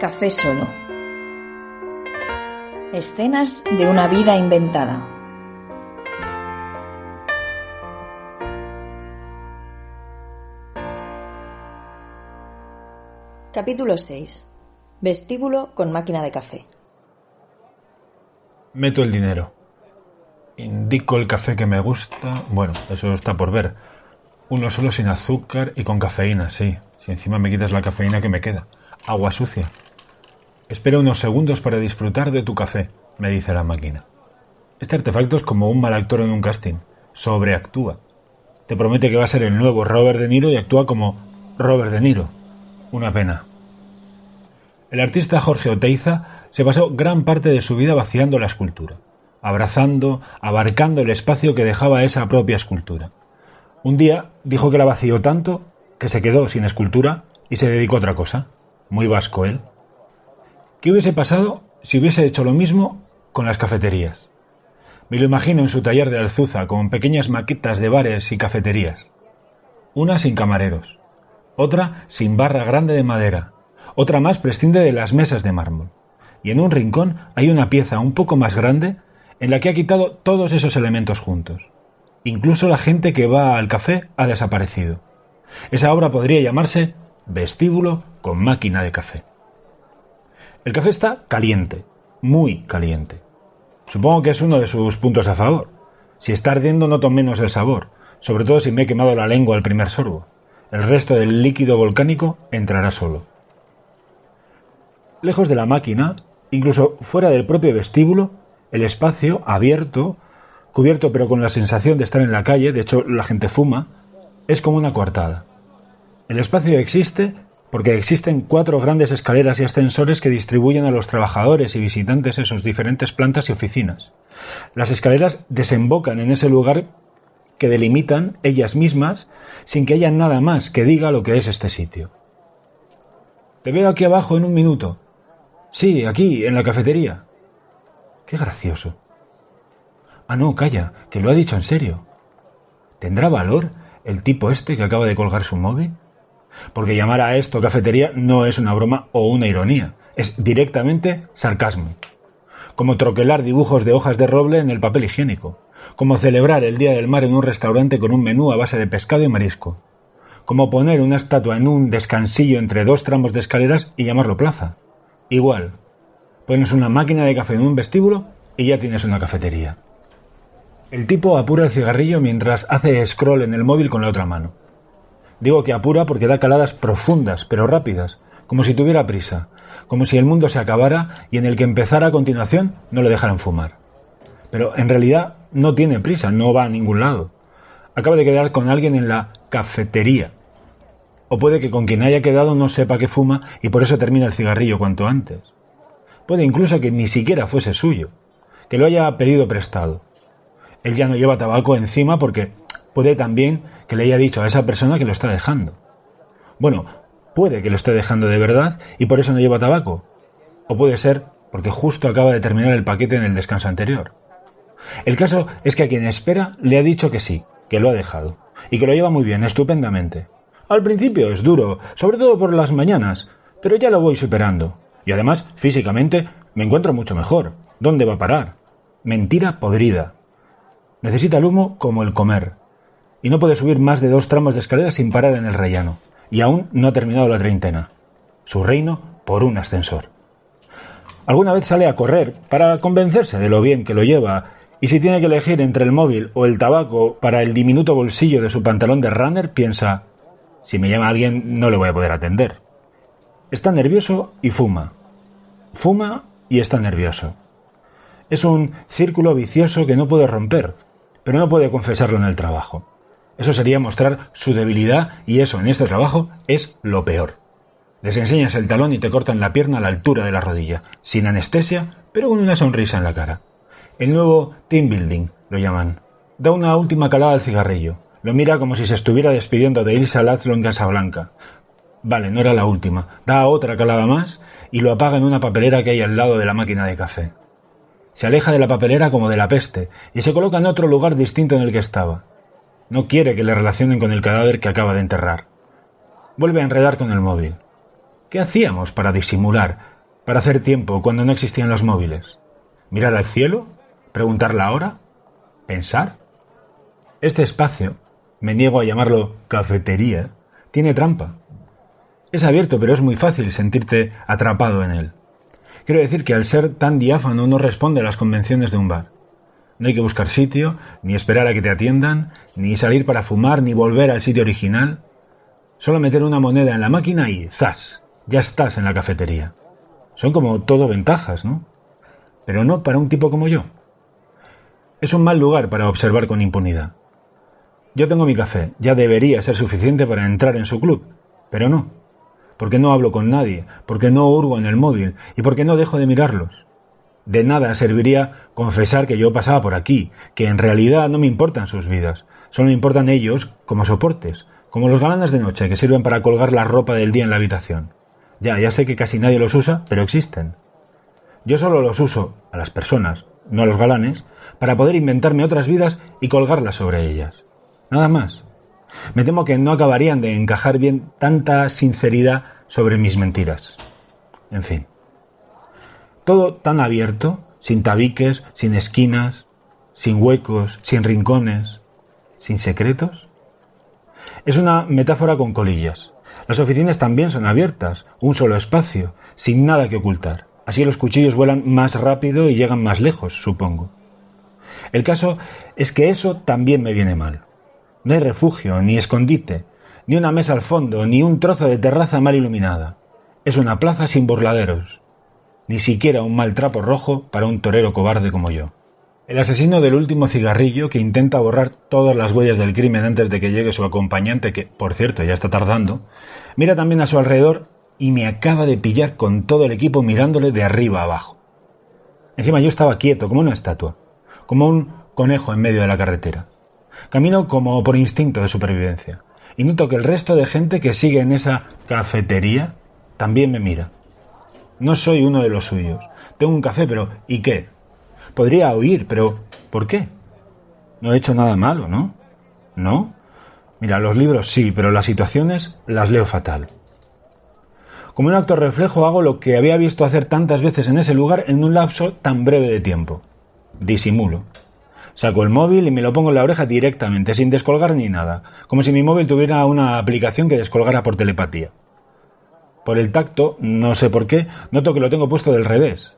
Café solo. Escenas de una vida inventada. Capítulo 6. Vestíbulo con máquina de café. Meto el dinero. Indico el café que me gusta. Bueno, eso está por ver. Uno solo sin azúcar y con cafeína, sí. Si encima me quitas la cafeína que me queda. Agua sucia. Espera unos segundos para disfrutar de tu café, me dice la máquina. Este artefacto es como un mal actor en un casting. Sobreactúa. Te promete que va a ser el nuevo Robert De Niro y actúa como Robert De Niro. Una pena. El artista Jorge Oteiza se pasó gran parte de su vida vaciando la escultura, abrazando, abarcando el espacio que dejaba esa propia escultura. Un día dijo que la vació tanto que se quedó sin escultura y se dedicó a otra cosa. Muy vasco él. ¿Qué hubiese pasado si hubiese hecho lo mismo con las cafeterías? Me lo imagino en su taller de Alzuza con pequeñas maquetas de bares y cafeterías. Una sin camareros, otra sin barra grande de madera, otra más prescinde de las mesas de mármol. Y en un rincón hay una pieza un poco más grande en la que ha quitado todos esos elementos juntos. Incluso la gente que va al café ha desaparecido. Esa obra podría llamarse Vestíbulo con máquina de café. El café está caliente, muy caliente. Supongo que es uno de sus puntos a favor. Si está ardiendo noto menos el sabor, sobre todo si me he quemado la lengua al primer sorbo. El resto del líquido volcánico entrará solo. Lejos de la máquina, incluso fuera del propio vestíbulo, el espacio abierto, cubierto pero con la sensación de estar en la calle, de hecho la gente fuma, es como una coartada. El espacio existe porque existen cuatro grandes escaleras y ascensores que distribuyen a los trabajadores y visitantes en sus diferentes plantas y oficinas. Las escaleras desembocan en ese lugar que delimitan ellas mismas sin que haya nada más que diga lo que es este sitio. Te veo aquí abajo en un minuto. Sí, aquí, en la cafetería. Qué gracioso. Ah, no, calla, que lo ha dicho en serio. ¿Tendrá valor el tipo este que acaba de colgar su móvil? Porque llamar a esto cafetería no es una broma o una ironía, es directamente sarcasmo. Como troquelar dibujos de hojas de roble en el papel higiénico. Como celebrar el Día del Mar en un restaurante con un menú a base de pescado y marisco. Como poner una estatua en un descansillo entre dos tramos de escaleras y llamarlo plaza. Igual. Pones una máquina de café en un vestíbulo y ya tienes una cafetería. El tipo apura el cigarrillo mientras hace scroll en el móvil con la otra mano. Digo que apura porque da caladas profundas, pero rápidas, como si tuviera prisa, como si el mundo se acabara y en el que empezara a continuación no le dejaran fumar. Pero en realidad no tiene prisa, no va a ningún lado. Acaba de quedar con alguien en la cafetería. O puede que con quien haya quedado no sepa que fuma y por eso termina el cigarrillo cuanto antes. Puede incluso que ni siquiera fuese suyo, que lo haya pedido prestado. Él ya no lleva tabaco encima porque puede también que le haya dicho a esa persona que lo está dejando. Bueno, puede que lo esté dejando de verdad y por eso no lleva tabaco. O puede ser porque justo acaba de terminar el paquete en el descanso anterior. El caso es que a quien espera le ha dicho que sí, que lo ha dejado, y que lo lleva muy bien, estupendamente. Al principio es duro, sobre todo por las mañanas, pero ya lo voy superando. Y además, físicamente, me encuentro mucho mejor. ¿Dónde va a parar? Mentira podrida. Necesita el humo como el comer y no puede subir más de dos tramos de escalera sin parar en el rellano, y aún no ha terminado la treintena. Su reino por un ascensor. Alguna vez sale a correr para convencerse de lo bien que lo lleva, y si tiene que elegir entre el móvil o el tabaco para el diminuto bolsillo de su pantalón de runner, piensa, si me llama alguien no le voy a poder atender. Está nervioso y fuma. Fuma y está nervioso. Es un círculo vicioso que no puede romper, pero no puede confesarlo en el trabajo. Eso sería mostrar su debilidad y eso en este trabajo es lo peor. Les enseñas el talón y te cortan la pierna a la altura de la rodilla, sin anestesia, pero con una sonrisa en la cara. El nuevo team building, lo llaman. Da una última calada al cigarrillo. Lo mira como si se estuviera despidiendo de Ilsa Lazlo en Casablanca. Vale, no era la última. Da otra calada más y lo apaga en una papelera que hay al lado de la máquina de café. Se aleja de la papelera como de la peste y se coloca en otro lugar distinto en el que estaba. No quiere que le relacionen con el cadáver que acaba de enterrar. Vuelve a enredar con el móvil. ¿Qué hacíamos para disimular, para hacer tiempo cuando no existían los móviles? ¿Mirar al cielo? ¿Preguntar la hora? ¿Pensar? Este espacio, me niego a llamarlo cafetería, tiene trampa. Es abierto, pero es muy fácil sentirte atrapado en él. Quiero decir que al ser tan diáfano no responde a las convenciones de un bar. No hay que buscar sitio, ni esperar a que te atiendan, ni salir para fumar, ni volver al sitio original. Solo meter una moneda en la máquina y ¡zas! Ya estás en la cafetería. Son como todo ventajas, ¿no? Pero no para un tipo como yo. Es un mal lugar para observar con impunidad. Yo tengo mi café, ya debería ser suficiente para entrar en su club, pero no. Porque no hablo con nadie, porque no hurgo en el móvil y porque no dejo de mirarlos. De nada serviría confesar que yo pasaba por aquí, que en realidad no me importan sus vidas, solo me importan ellos como soportes, como los galanes de noche que sirven para colgar la ropa del día en la habitación. Ya, ya sé que casi nadie los usa, pero existen. Yo solo los uso, a las personas, no a los galanes, para poder inventarme otras vidas y colgarlas sobre ellas. Nada más. Me temo que no acabarían de encajar bien tanta sinceridad sobre mis mentiras. En fin. Todo tan abierto, sin tabiques, sin esquinas, sin huecos, sin rincones, sin secretos. Es una metáfora con colillas. Las oficinas también son abiertas, un solo espacio, sin nada que ocultar. Así los cuchillos vuelan más rápido y llegan más lejos, supongo. El caso es que eso también me viene mal. No hay refugio, ni escondite, ni una mesa al fondo, ni un trozo de terraza mal iluminada. Es una plaza sin burladeros, ni siquiera un mal trapo rojo para un torero cobarde como yo. El asesino del último cigarrillo, que intenta borrar todas las huellas del crimen antes de que llegue su acompañante, que, por cierto, ya está tardando, mira también a su alrededor y me acaba de pillar con todo el equipo mirándole de arriba abajo. Encima yo estaba quieto, como una estatua, como un conejo en medio de la carretera. Camino como por instinto de supervivencia, y noto que el resto de gente que sigue en esa cafetería también me mira. No soy uno de los suyos. Tengo un café, pero ¿y qué? Podría oír, pero ¿por qué? No he hecho nada malo, ¿no? ¿No? Mira, los libros sí, pero las situaciones las leo fatal. Como un acto reflejo hago lo que había visto hacer tantas veces en ese lugar en un lapso tan breve de tiempo. Disimulo. Saco el móvil y me lo pongo en la oreja directamente, sin descolgar ni nada, como si mi móvil tuviera una aplicación que descolgara por telepatía. Por el tacto, no sé por qué, noto que lo tengo puesto del revés.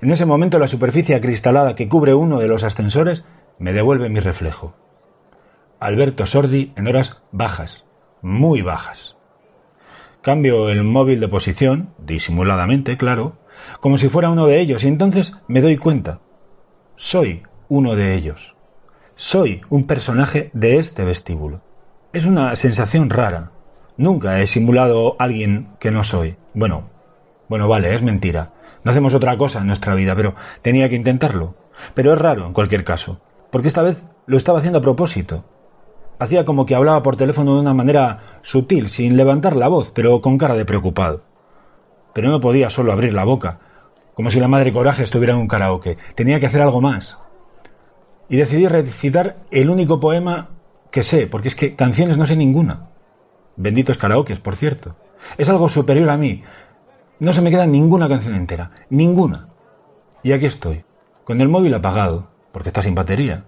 En ese momento la superficie acristalada que cubre uno de los ascensores me devuelve mi reflejo. Alberto Sordi en horas bajas, muy bajas. Cambio el móvil de posición, disimuladamente, claro, como si fuera uno de ellos, y entonces me doy cuenta. Soy uno de ellos. Soy un personaje de este vestíbulo. Es una sensación rara, Nunca he simulado a alguien que no soy. Bueno, bueno, vale, es mentira. No hacemos otra cosa en nuestra vida, pero tenía que intentarlo. Pero es raro, en cualquier caso, porque esta vez lo estaba haciendo a propósito. Hacía como que hablaba por teléfono de una manera sutil, sin levantar la voz, pero con cara de preocupado. Pero no podía solo abrir la boca, como si la madre coraje estuviera en un karaoke. Tenía que hacer algo más. Y decidí recitar el único poema que sé, porque es que canciones no sé ninguna. Benditos karaokes, por cierto. Es algo superior a mí. No se me queda ninguna canción entera. Ninguna. Y aquí estoy, con el móvil apagado, porque está sin batería,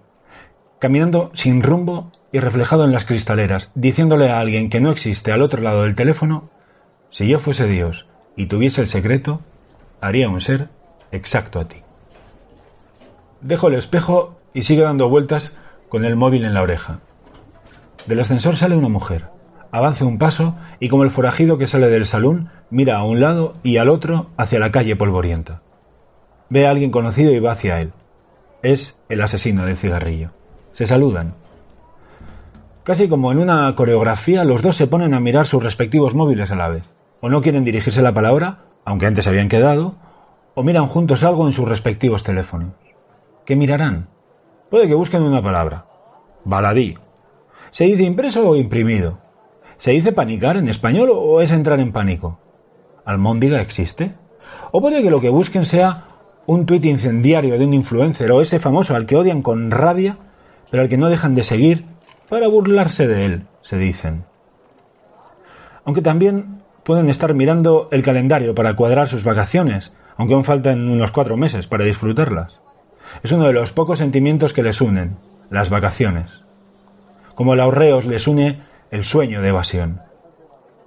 caminando sin rumbo y reflejado en las cristaleras, diciéndole a alguien que no existe al otro lado del teléfono, si yo fuese Dios y tuviese el secreto, haría un ser exacto a ti. Dejo el espejo y sigue dando vueltas con el móvil en la oreja. Del ascensor sale una mujer avanza un paso y como el forajido que sale del salón, mira a un lado y al otro hacia la calle polvorienta. Ve a alguien conocido y va hacia él. Es el asesino del cigarrillo. Se saludan. Casi como en una coreografía, los dos se ponen a mirar sus respectivos móviles a la vez. O no quieren dirigirse la palabra, aunque antes habían quedado, o miran juntos algo en sus respectivos teléfonos. ¿Qué mirarán? Puede que busquen una palabra. Baladí. ¿Se dice impreso o imprimido? ¿Se dice panicar en español o es entrar en pánico? ¿Almóndiga existe? ¿O puede que lo que busquen sea un tuit incendiario de un influencer o ese famoso al que odian con rabia, pero al que no dejan de seguir para burlarse de él, se dicen? Aunque también pueden estar mirando el calendario para cuadrar sus vacaciones, aunque aún faltan unos cuatro meses para disfrutarlas. Es uno de los pocos sentimientos que les unen, las vacaciones. Como el ahorreo les une el sueño de evasión.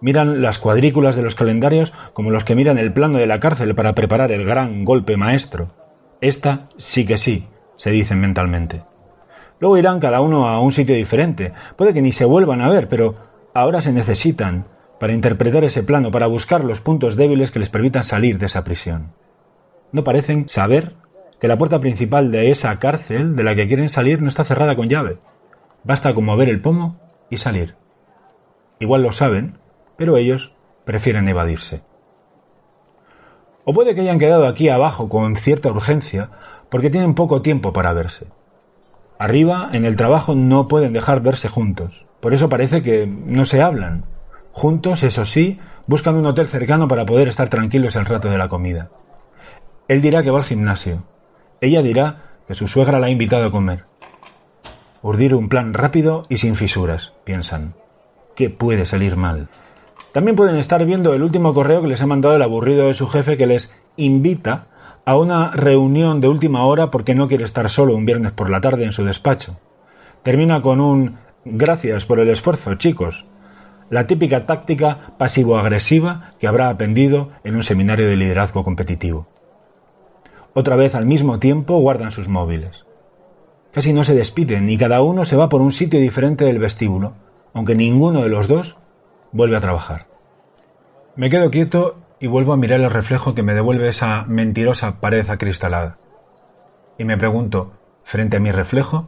Miran las cuadrículas de los calendarios como los que miran el plano de la cárcel para preparar el gran golpe maestro. Esta sí que sí, se dicen mentalmente. Luego irán cada uno a un sitio diferente. Puede que ni se vuelvan a ver, pero ahora se necesitan para interpretar ese plano, para buscar los puntos débiles que les permitan salir de esa prisión. No parecen saber que la puerta principal de esa cárcel de la que quieren salir no está cerrada con llave. Basta con mover el pomo y salir. Igual lo saben, pero ellos prefieren evadirse. O puede que hayan quedado aquí abajo con cierta urgencia porque tienen poco tiempo para verse. Arriba, en el trabajo, no pueden dejar verse juntos. Por eso parece que no se hablan. Juntos, eso sí, buscan un hotel cercano para poder estar tranquilos el rato de la comida. Él dirá que va al gimnasio. Ella dirá que su suegra la ha invitado a comer. Urdir un plan rápido y sin fisuras, piensan. ¿Qué puede salir mal? También pueden estar viendo el último correo que les ha mandado el aburrido de su jefe que les invita a una reunión de última hora porque no quiere estar solo un viernes por la tarde en su despacho. Termina con un gracias por el esfuerzo, chicos. La típica táctica pasivo-agresiva que habrá aprendido en un seminario de liderazgo competitivo. Otra vez al mismo tiempo guardan sus móviles. Casi no se despiden y cada uno se va por un sitio diferente del vestíbulo, aunque ninguno de los dos vuelve a trabajar. Me quedo quieto y vuelvo a mirar el reflejo que me devuelve esa mentirosa pared acristalada. Y me pregunto, frente a mi reflejo,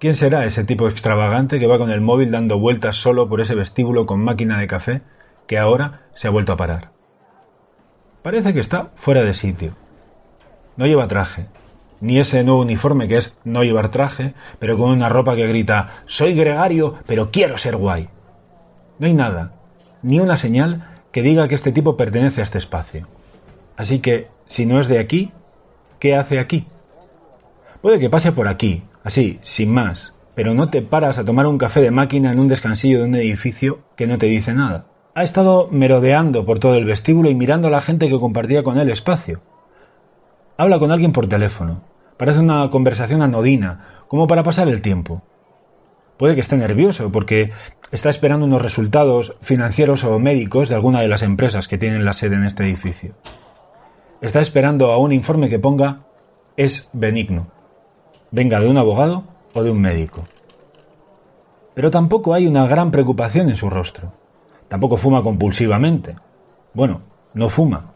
¿quién será ese tipo extravagante que va con el móvil dando vueltas solo por ese vestíbulo con máquina de café que ahora se ha vuelto a parar? Parece que está fuera de sitio. No lleva traje, ni ese nuevo uniforme que es no llevar traje, pero con una ropa que grita soy gregario, pero quiero ser guay. No hay nada, ni una señal que diga que este tipo pertenece a este espacio. Así que, si no es de aquí, ¿qué hace aquí? Puede que pase por aquí, así, sin más, pero no te paras a tomar un café de máquina en un descansillo de un edificio que no te dice nada. Ha estado merodeando por todo el vestíbulo y mirando a la gente que compartía con él espacio. Habla con alguien por teléfono. Parece una conversación anodina, como para pasar el tiempo. Puede que esté nervioso porque está esperando unos resultados financieros o médicos de alguna de las empresas que tienen la sede en este edificio. Está esperando a un informe que ponga es benigno, venga de un abogado o de un médico. Pero tampoco hay una gran preocupación en su rostro. Tampoco fuma compulsivamente. Bueno, no fuma.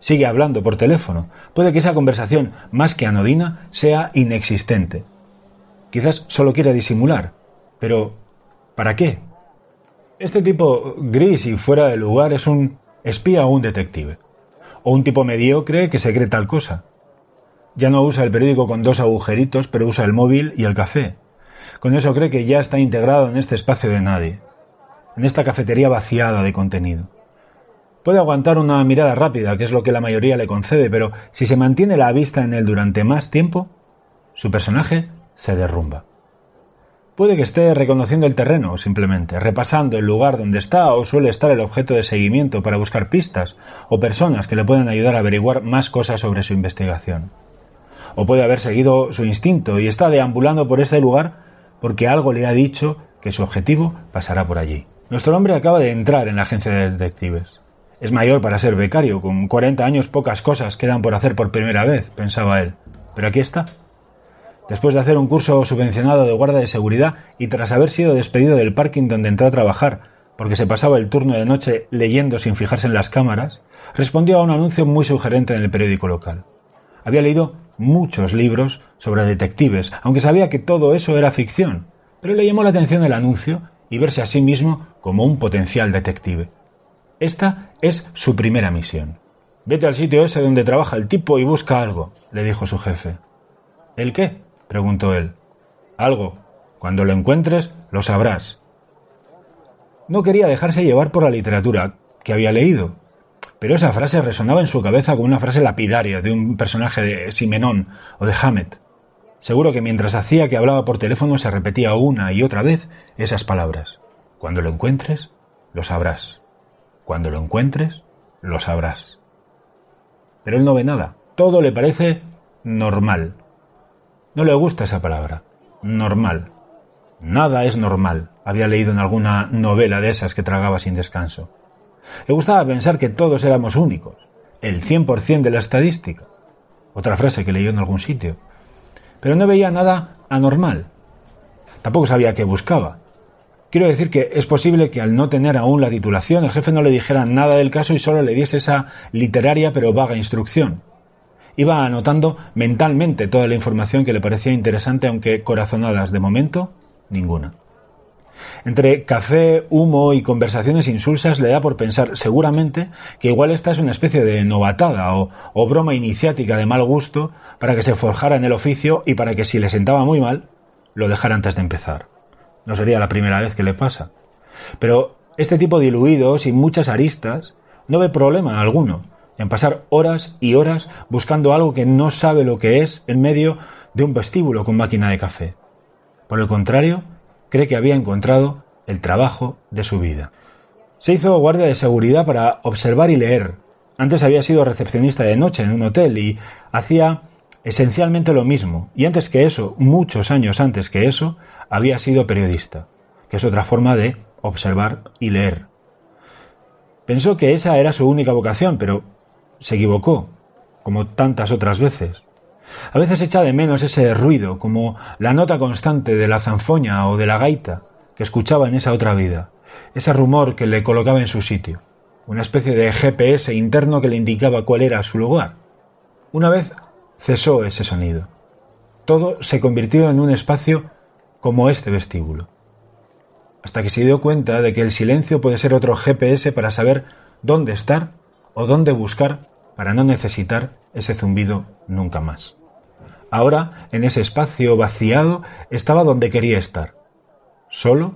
Sigue hablando por teléfono. Puede que esa conversación, más que anodina, sea inexistente. Quizás solo quiera disimular, pero, ¿para qué? Este tipo gris y fuera de lugar es un espía o un detective. O un tipo mediocre que se cree tal cosa. Ya no usa el periódico con dos agujeritos, pero usa el móvil y el café. Con eso cree que ya está integrado en este espacio de nadie, en esta cafetería vaciada de contenido. Puede aguantar una mirada rápida, que es lo que la mayoría le concede, pero si se mantiene la vista en él durante más tiempo, su personaje se derrumba. Puede que esté reconociendo el terreno, simplemente, repasando el lugar donde está o suele estar el objeto de seguimiento para buscar pistas o personas que le puedan ayudar a averiguar más cosas sobre su investigación. O puede haber seguido su instinto y está deambulando por este lugar porque algo le ha dicho que su objetivo pasará por allí. Nuestro hombre acaba de entrar en la agencia de detectives. Es mayor para ser becario, con 40 años pocas cosas quedan por hacer por primera vez, pensaba él. Pero aquí está, Después de hacer un curso subvencionado de guardia de seguridad y tras haber sido despedido del parking donde entró a trabajar, porque se pasaba el turno de noche leyendo sin fijarse en las cámaras, respondió a un anuncio muy sugerente en el periódico local. Había leído muchos libros sobre detectives, aunque sabía que todo eso era ficción, pero le llamó la atención el anuncio y verse a sí mismo como un potencial detective. Esta es su primera misión. Vete al sitio ese donde trabaja el tipo y busca algo, le dijo su jefe. ¿El qué? preguntó él. Algo. Cuando lo encuentres, lo sabrás. No quería dejarse llevar por la literatura que había leído, pero esa frase resonaba en su cabeza como una frase lapidaria de un personaje de Simenón o de Hammett. Seguro que mientras hacía que hablaba por teléfono se repetía una y otra vez esas palabras. Cuando lo encuentres, lo sabrás. Cuando lo encuentres, lo sabrás. Pero él no ve nada. Todo le parece normal. No le gusta esa palabra. Normal. Nada es normal. Había leído en alguna novela de esas que tragaba sin descanso. Le gustaba pensar que todos éramos únicos. El 100% de la estadística. Otra frase que leyó en algún sitio. Pero no veía nada anormal. Tampoco sabía qué buscaba. Quiero decir que es posible que al no tener aún la titulación el jefe no le dijera nada del caso y solo le diese esa literaria pero vaga instrucción. Iba anotando mentalmente toda la información que le parecía interesante, aunque corazonadas de momento, ninguna. Entre café, humo y conversaciones insulsas le da por pensar seguramente que igual esta es una especie de novatada o, o, broma iniciática de mal gusto para que se forjara en el oficio y para que si le sentaba muy mal, lo dejara antes de empezar. No sería la primera vez que le pasa. Pero este tipo diluido, sin muchas aristas, no ve problema alguno en pasar horas y horas buscando algo que no sabe lo que es en medio de un vestíbulo con máquina de café. Por el contrario, cree que había encontrado el trabajo de su vida. Se hizo guardia de seguridad para observar y leer. Antes había sido recepcionista de noche en un hotel y hacía esencialmente lo mismo. Y antes que eso, muchos años antes que eso, había sido periodista, que es otra forma de observar y leer. Pensó que esa era su única vocación, pero se equivocó, como tantas otras veces. A veces echa de menos ese ruido, como la nota constante de la zanfoña o de la gaita que escuchaba en esa otra vida, ese rumor que le colocaba en su sitio, una especie de GPS interno que le indicaba cuál era su lugar. Una vez cesó ese sonido. Todo se convirtió en un espacio como este vestíbulo. Hasta que se dio cuenta de que el silencio puede ser otro GPS para saber dónde estar o dónde buscar para no necesitar ese zumbido nunca más. Ahora, en ese espacio vaciado, estaba donde quería estar. Solo,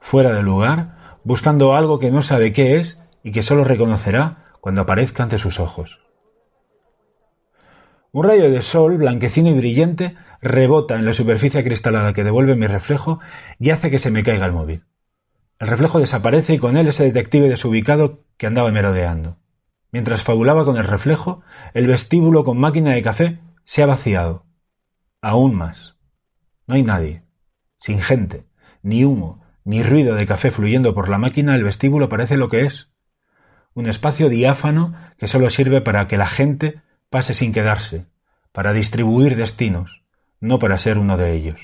fuera de lugar, buscando algo que no sabe qué es y que solo reconocerá cuando aparezca ante sus ojos. Un rayo de sol, blanquecino y brillante, rebota en la superficie cristalada que devuelve mi reflejo y hace que se me caiga el móvil. El reflejo desaparece y con él ese detective desubicado que andaba merodeando. Mientras fabulaba con el reflejo, el vestíbulo con máquina de café se ha vaciado. Aún más. No hay nadie. Sin gente, ni humo, ni ruido de café fluyendo por la máquina, el vestíbulo parece lo que es. Un espacio diáfano que solo sirve para que la gente pase sin quedarse, para distribuir destinos, no para ser uno de ellos.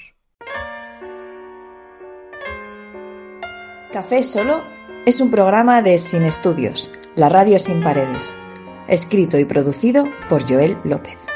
Café Solo es un programa de Sin Estudios, la radio sin paredes, escrito y producido por Joel López.